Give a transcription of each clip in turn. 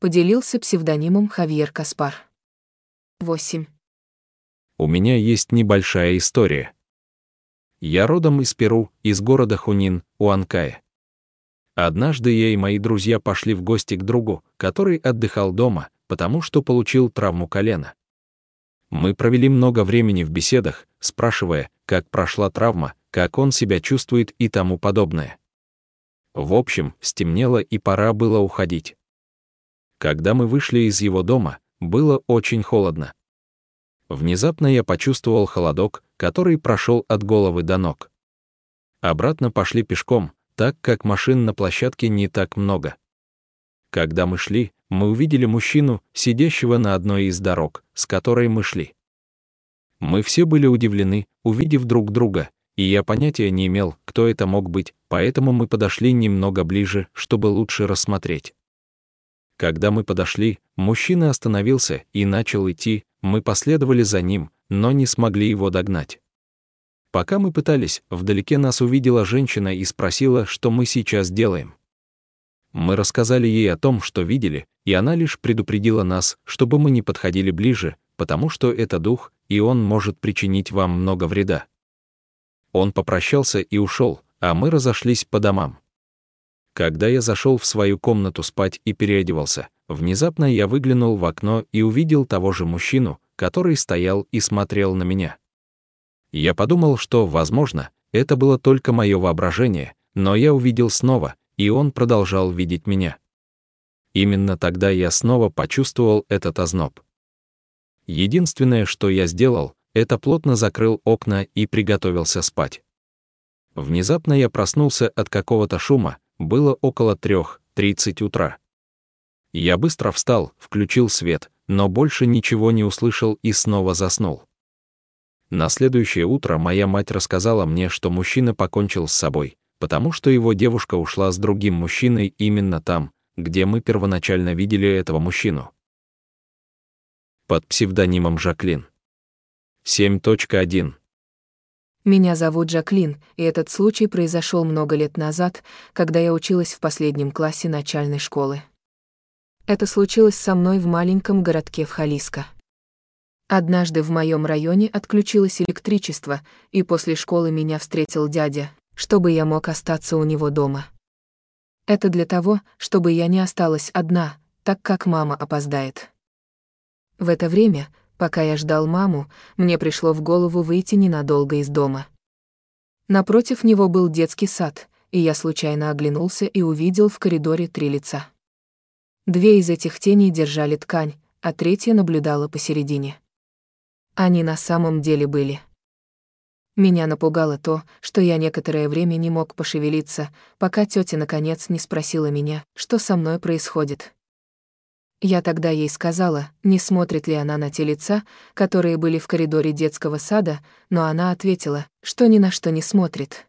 Поделился псевдонимом Хавьер Каспар. 8. У меня есть небольшая история. Я родом из Перу, из города Хунин, Уанкая. Однажды я и мои друзья пошли в гости к другу, который отдыхал дома, потому что получил травму колена. Мы провели много времени в беседах, спрашивая, как прошла травма, как он себя чувствует и тому подобное. В общем, стемнело и пора было уходить. Когда мы вышли из его дома, было очень холодно. Внезапно я почувствовал холодок, который прошел от головы до ног. Обратно пошли пешком, так как машин на площадке не так много. Когда мы шли, мы увидели мужчину, сидящего на одной из дорог, с которой мы шли. Мы все были удивлены, увидев друг друга, и я понятия не имел, кто это мог быть, поэтому мы подошли немного ближе, чтобы лучше рассмотреть. Когда мы подошли, мужчина остановился и начал идти, мы последовали за ним, но не смогли его догнать. Пока мы пытались, вдалеке нас увидела женщина и спросила, что мы сейчас делаем. Мы рассказали ей о том, что видели, и она лишь предупредила нас, чтобы мы не подходили ближе, потому что это дух, и он может причинить вам много вреда. Он попрощался и ушел, а мы разошлись по домам. Когда я зашел в свою комнату спать и переодевался, внезапно я выглянул в окно и увидел того же мужчину, который стоял и смотрел на меня. Я подумал, что, возможно, это было только мое воображение, но я увидел снова, и он продолжал видеть меня. Именно тогда я снова почувствовал этот озноб. Единственное, что я сделал, это плотно закрыл окна и приготовился спать. Внезапно я проснулся от какого-то шума, было около трех, тридцать утра. Я быстро встал, включил свет, но больше ничего не услышал и снова заснул. На следующее утро моя мать рассказала мне, что мужчина покончил с собой, потому что его девушка ушла с другим мужчиной именно там, где мы первоначально видели этого мужчину. Под псевдонимом Жаклин. 7.1. Меня зовут Жаклин, и этот случай произошел много лет назад, когда я училась в последнем классе начальной школы. Это случилось со мной в маленьком городке в Халиско. Однажды в моем районе отключилось электричество, и после школы меня встретил дядя, чтобы я мог остаться у него дома. Это для того, чтобы я не осталась одна, так как мама опоздает. В это время, пока я ждал маму, мне пришло в голову выйти ненадолго из дома. Напротив него был детский сад, и я случайно оглянулся и увидел в коридоре три лица. Две из этих теней держали ткань, а третья наблюдала посередине. Они на самом деле были. Меня напугало то, что я некоторое время не мог пошевелиться, пока тетя наконец не спросила меня, что со мной происходит. Я тогда ей сказала, не смотрит ли она на те лица, которые были в коридоре детского сада, но она ответила, что ни на что не смотрит.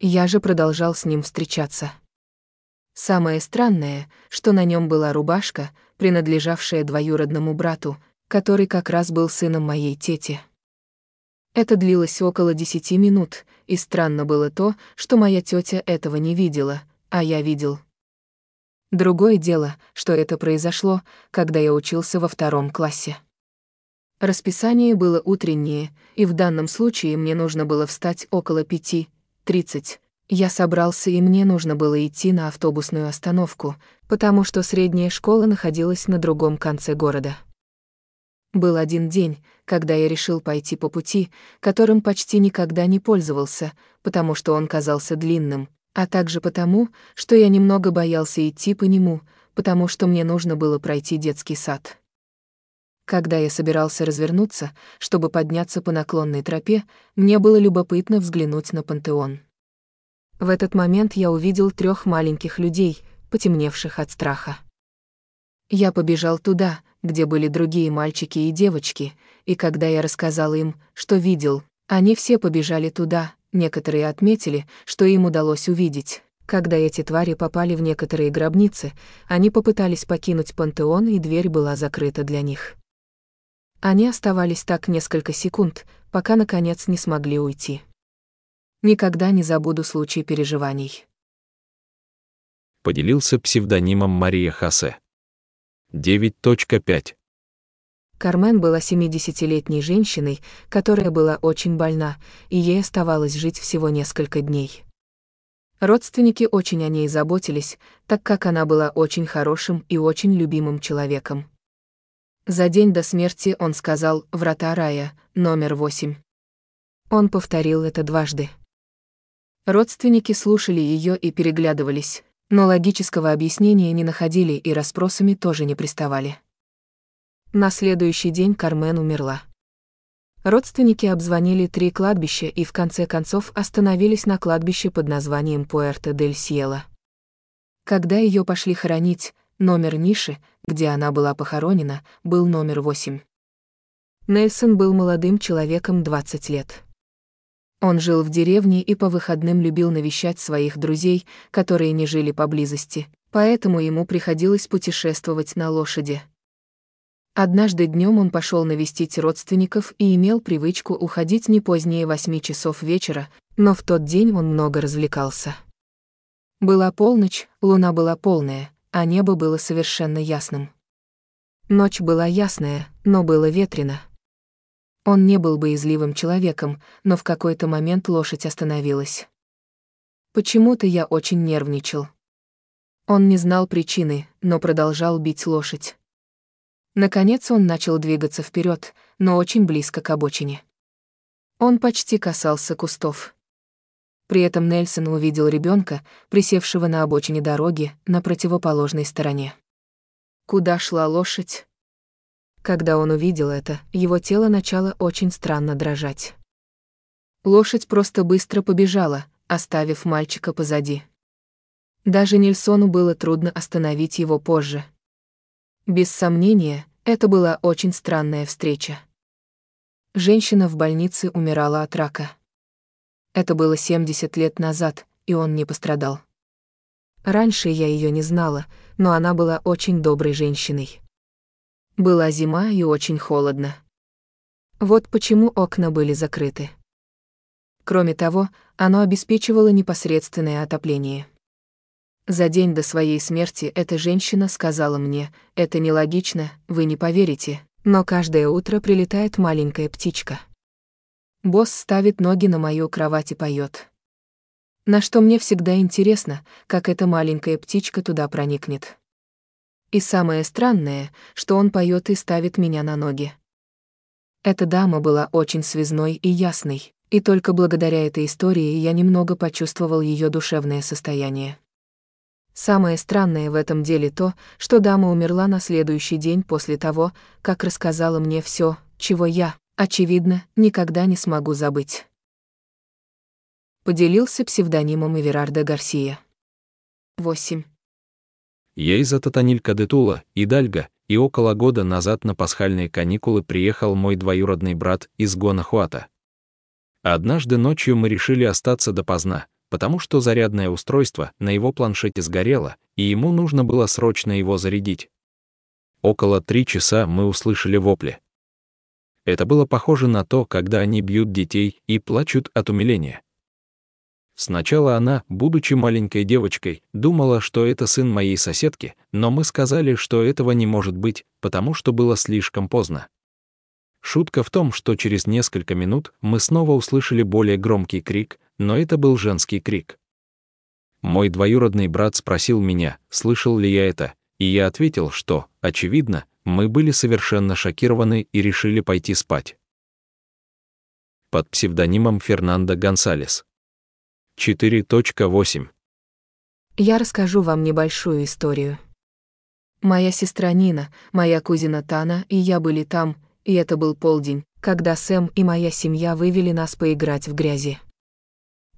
Я же продолжал с ним встречаться. Самое странное, что на нем была рубашка, принадлежавшая двоюродному брату, который как раз был сыном моей тети. Это длилось около десяти минут, и странно было то, что моя тетя этого не видела, а я видел. Другое дело, что это произошло, когда я учился во втором классе. Расписание было утреннее, и в данном случае мне нужно было встать около пяти, тридцать. Я собрался, и мне нужно было идти на автобусную остановку, потому что средняя школа находилась на другом конце города. Был один день, когда я решил пойти по пути, которым почти никогда не пользовался, потому что он казался длинным, а также потому, что я немного боялся идти по нему, потому что мне нужно было пройти детский сад. Когда я собирался развернуться, чтобы подняться по наклонной тропе, мне было любопытно взглянуть на пантеон. В этот момент я увидел трех маленьких людей, потемневших от страха. Я побежал туда, где были другие мальчики и девочки, и когда я рассказал им, что видел, они все побежали туда, некоторые отметили, что им удалось увидеть. Когда эти твари попали в некоторые гробницы, они попытались покинуть пантеон, и дверь была закрыта для них. Они оставались так несколько секунд, пока, наконец, не смогли уйти. Никогда не забуду случай переживаний. Поделился псевдонимом Мария Хасе. 9.5. Кармен была 70-летней женщиной, которая была очень больна, и ей оставалось жить всего несколько дней. Родственники очень о ней заботились, так как она была очень хорошим и очень любимым человеком. За день до смерти он сказал «Врата рая», номер 8. Он повторил это дважды. Родственники слушали ее и переглядывались, но логического объяснения не находили и расспросами тоже не приставали. На следующий день Кармен умерла. Родственники обзвонили три кладбища и в конце концов остановились на кладбище под названием Пуэрто-дель-Сьело. Когда ее пошли хоронить, номер ниши, где она была похоронена, был номер 8. Нельсон был молодым человеком 20 лет. Он жил в деревне и по выходным любил навещать своих друзей, которые не жили поблизости, поэтому ему приходилось путешествовать на лошади. Однажды днем он пошел навестить родственников и имел привычку уходить не позднее восьми часов вечера, но в тот день он много развлекался. Была полночь, луна была полная, а небо было совершенно ясным. Ночь была ясная, но было ветрено. Он не был боязливым человеком, но в какой-то момент лошадь остановилась. Почему-то я очень нервничал. Он не знал причины, но продолжал бить лошадь. Наконец он начал двигаться вперед, но очень близко к обочине. Он почти касался кустов. При этом Нельсон увидел ребенка, присевшего на обочине дороги на противоположной стороне. Куда шла лошадь? Когда он увидел это, его тело начало очень странно дрожать. Лошадь просто быстро побежала, оставив мальчика позади. Даже Нильсону было трудно остановить его позже. Без сомнения, это была очень странная встреча. Женщина в больнице умирала от рака. Это было 70 лет назад, и он не пострадал. Раньше я ее не знала, но она была очень доброй женщиной. Была зима и очень холодно. Вот почему окна были закрыты. Кроме того, оно обеспечивало непосредственное отопление. За день до своей смерти эта женщина сказала мне, это нелогично, вы не поверите, но каждое утро прилетает маленькая птичка. Босс ставит ноги на мою кровать и поет. На что мне всегда интересно, как эта маленькая птичка туда проникнет. И самое странное, что он поет и ставит меня на ноги. Эта дама была очень связной и ясной, и только благодаря этой истории я немного почувствовал ее душевное состояние. Самое странное в этом деле то, что дама умерла на следующий день после того, как рассказала мне все, чего я, очевидно, никогда не смогу забыть. Поделился псевдонимом Эверарда Гарсия. 8. Я из Ататанилька де Тула, Идальга, и около года назад на пасхальные каникулы приехал мой двоюродный брат из Гонахуата. Однажды ночью мы решили остаться допоздна, потому что зарядное устройство на его планшете сгорело, и ему нужно было срочно его зарядить. Около три часа мы услышали вопли. Это было похоже на то, когда они бьют детей и плачут от умиления. Сначала она, будучи маленькой девочкой, думала, что это сын моей соседки, но мы сказали, что этого не может быть, потому что было слишком поздно. Шутка в том, что через несколько минут мы снова услышали более громкий крик, но это был женский крик. Мой двоюродный брат спросил меня, слышал ли я это, и я ответил, что, очевидно, мы были совершенно шокированы и решили пойти спать. Под псевдонимом Фернандо Гонсалес. 4.8 Я расскажу вам небольшую историю. Моя сестра Нина, моя кузина Тана и я были там, и это был полдень, когда Сэм и моя семья вывели нас поиграть в грязи.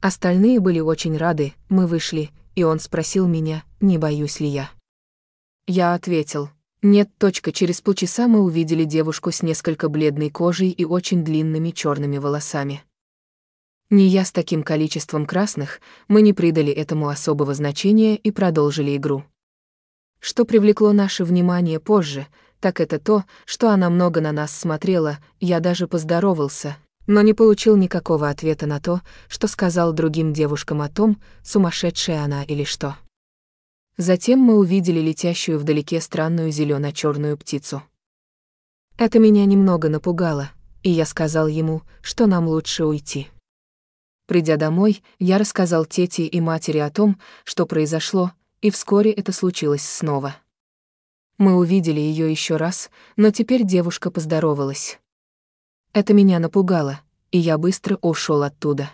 Остальные были очень рады, мы вышли, и он спросил меня, не боюсь ли я. Я ответил, нет, точка. Через полчаса мы увидели девушку с несколько бледной кожей и очень длинными черными волосами. Не я с таким количеством красных, мы не придали этому особого значения и продолжили игру. Что привлекло наше внимание позже — так это то, что она много на нас смотрела, я даже поздоровался, но не получил никакого ответа на то, что сказал другим девушкам о том, сумасшедшая она или что. Затем мы увидели летящую вдалеке странную зелено-черную птицу. Это меня немного напугало, и я сказал ему, что нам лучше уйти. Придя домой, я рассказал тете и матери о том, что произошло, и вскоре это случилось снова. Мы увидели ее еще раз, но теперь девушка поздоровалась. Это меня напугало, и я быстро ушел оттуда.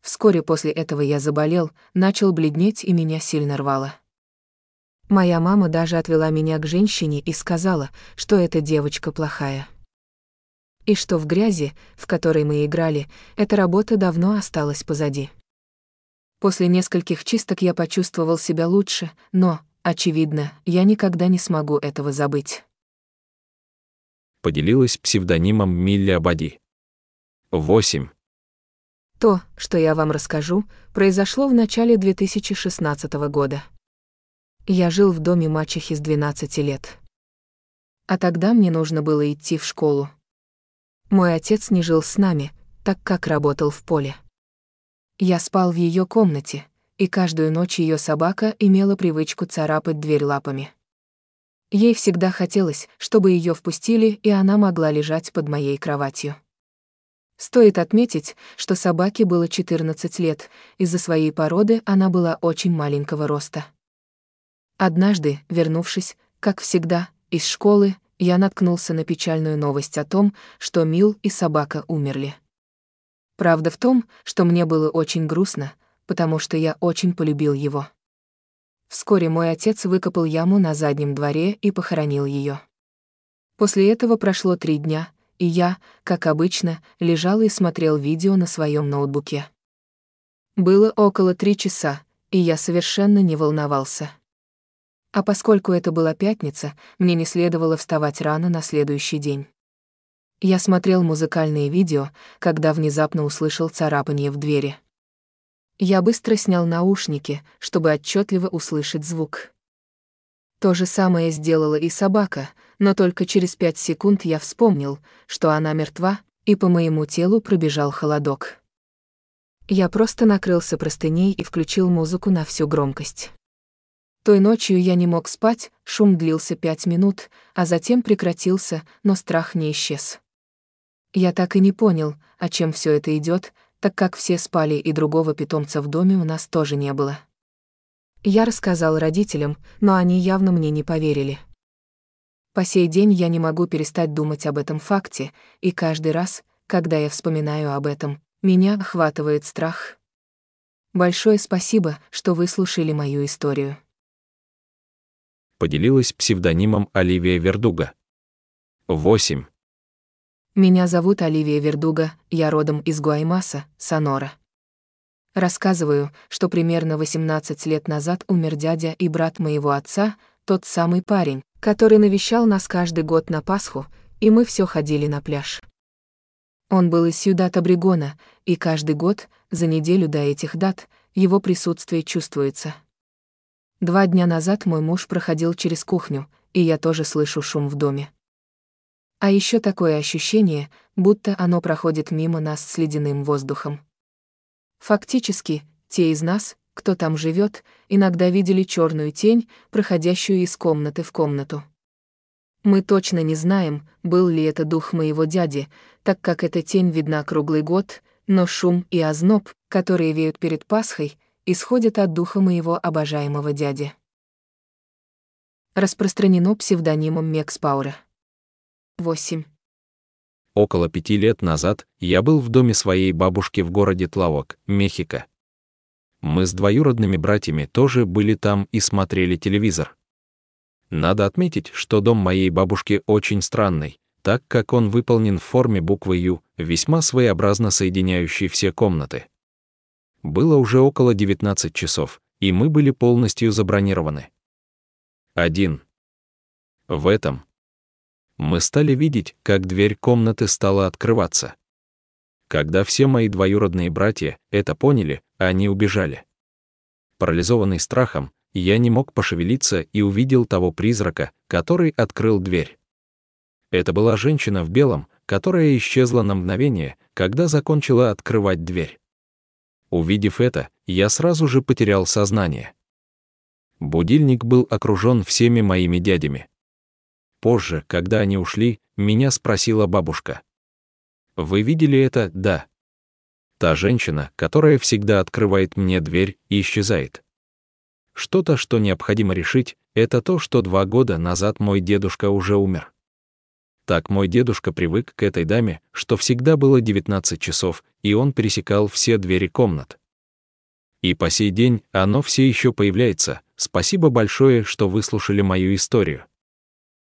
Вскоре после этого я заболел, начал бледнеть и меня сильно рвало. Моя мама даже отвела меня к женщине и сказала, что эта девочка плохая. И что в грязи, в которой мы играли, эта работа давно осталась позади. После нескольких чисток я почувствовал себя лучше, но, очевидно, я никогда не смогу этого забыть. Поделилась псевдонимом Милли Абади. 8. То, что я вам расскажу, произошло в начале 2016 года. Я жил в доме мачехи с 12 лет. А тогда мне нужно было идти в школу. Мой отец не жил с нами, так как работал в поле. Я спал в ее комнате, и каждую ночь ее собака имела привычку царапать дверь лапами. Ей всегда хотелось, чтобы ее впустили, и она могла лежать под моей кроватью. Стоит отметить, что собаке было 14 лет, из-за своей породы она была очень маленького роста. Однажды, вернувшись, как всегда, из школы, я наткнулся на печальную новость о том, что Мил и собака умерли. Правда в том, что мне было очень грустно, потому что я очень полюбил его. Вскоре мой отец выкопал яму на заднем дворе и похоронил ее. После этого прошло три дня, и я, как обычно, лежал и смотрел видео на своем ноутбуке. Было около три часа, и я совершенно не волновался. А поскольку это была пятница, мне не следовало вставать рано на следующий день. Я смотрел музыкальные видео, когда внезапно услышал царапание в двери. Я быстро снял наушники, чтобы отчетливо услышать звук. То же самое сделала и собака, но только через пять секунд я вспомнил, что она мертва, и по моему телу пробежал холодок. Я просто накрылся простыней и включил музыку на всю громкость. Той ночью я не мог спать, шум длился пять минут, а затем прекратился, но страх не исчез. Я так и не понял, о чем все это идет, так как все спали и другого питомца в доме у нас тоже не было. Я рассказал родителям, но они явно мне не поверили. По сей день я не могу перестать думать об этом факте, и каждый раз, когда я вспоминаю об этом, меня охватывает страх. Большое спасибо, что выслушали мою историю. Поделилась псевдонимом Оливия Вердуга. 8. Меня зовут Оливия Вердуга, я родом из Гуаймаса, Сонора. Рассказываю, что примерно 18 лет назад умер дядя и брат моего отца, тот самый парень, который навещал нас каждый год на Пасху, и мы все ходили на пляж. Он был из Сьюдат-Абрегона, и каждый год, за неделю до этих дат, его присутствие чувствуется. Два дня назад мой муж проходил через кухню, и я тоже слышу шум в доме. А еще такое ощущение, будто оно проходит мимо нас с ледяным воздухом. Фактически, те из нас, кто там живет, иногда видели черную тень, проходящую из комнаты в комнату. Мы точно не знаем, был ли это дух моего дяди, так как эта тень видна круглый год, но шум и озноб, которые веют перед Пасхой, исходят от духа моего обожаемого дяди. Распространено псевдонимом Мекс Паура. 8. Около пяти лет назад я был в доме своей бабушки в городе Тлавок, Мехико. Мы с двоюродными братьями тоже были там и смотрели телевизор. Надо отметить, что дом моей бабушки очень странный, так как он выполнен в форме буквы «Ю», весьма своеобразно соединяющей все комнаты. Было уже около 19 часов, и мы были полностью забронированы. Один. В этом, мы стали видеть, как дверь комнаты стала открываться. Когда все мои двоюродные братья это поняли, они убежали. Парализованный страхом, я не мог пошевелиться и увидел того призрака, который открыл дверь. Это была женщина в белом, которая исчезла на мгновение, когда закончила открывать дверь. Увидев это, я сразу же потерял сознание. Будильник был окружен всеми моими дядями. Позже, когда они ушли, меня спросила бабушка. «Вы видели это?» «Да». Та женщина, которая всегда открывает мне дверь и исчезает. Что-то, что необходимо решить, это то, что два года назад мой дедушка уже умер. Так мой дедушка привык к этой даме, что всегда было 19 часов, и он пересекал все двери комнат. И по сей день оно все еще появляется. Спасибо большое, что выслушали мою историю.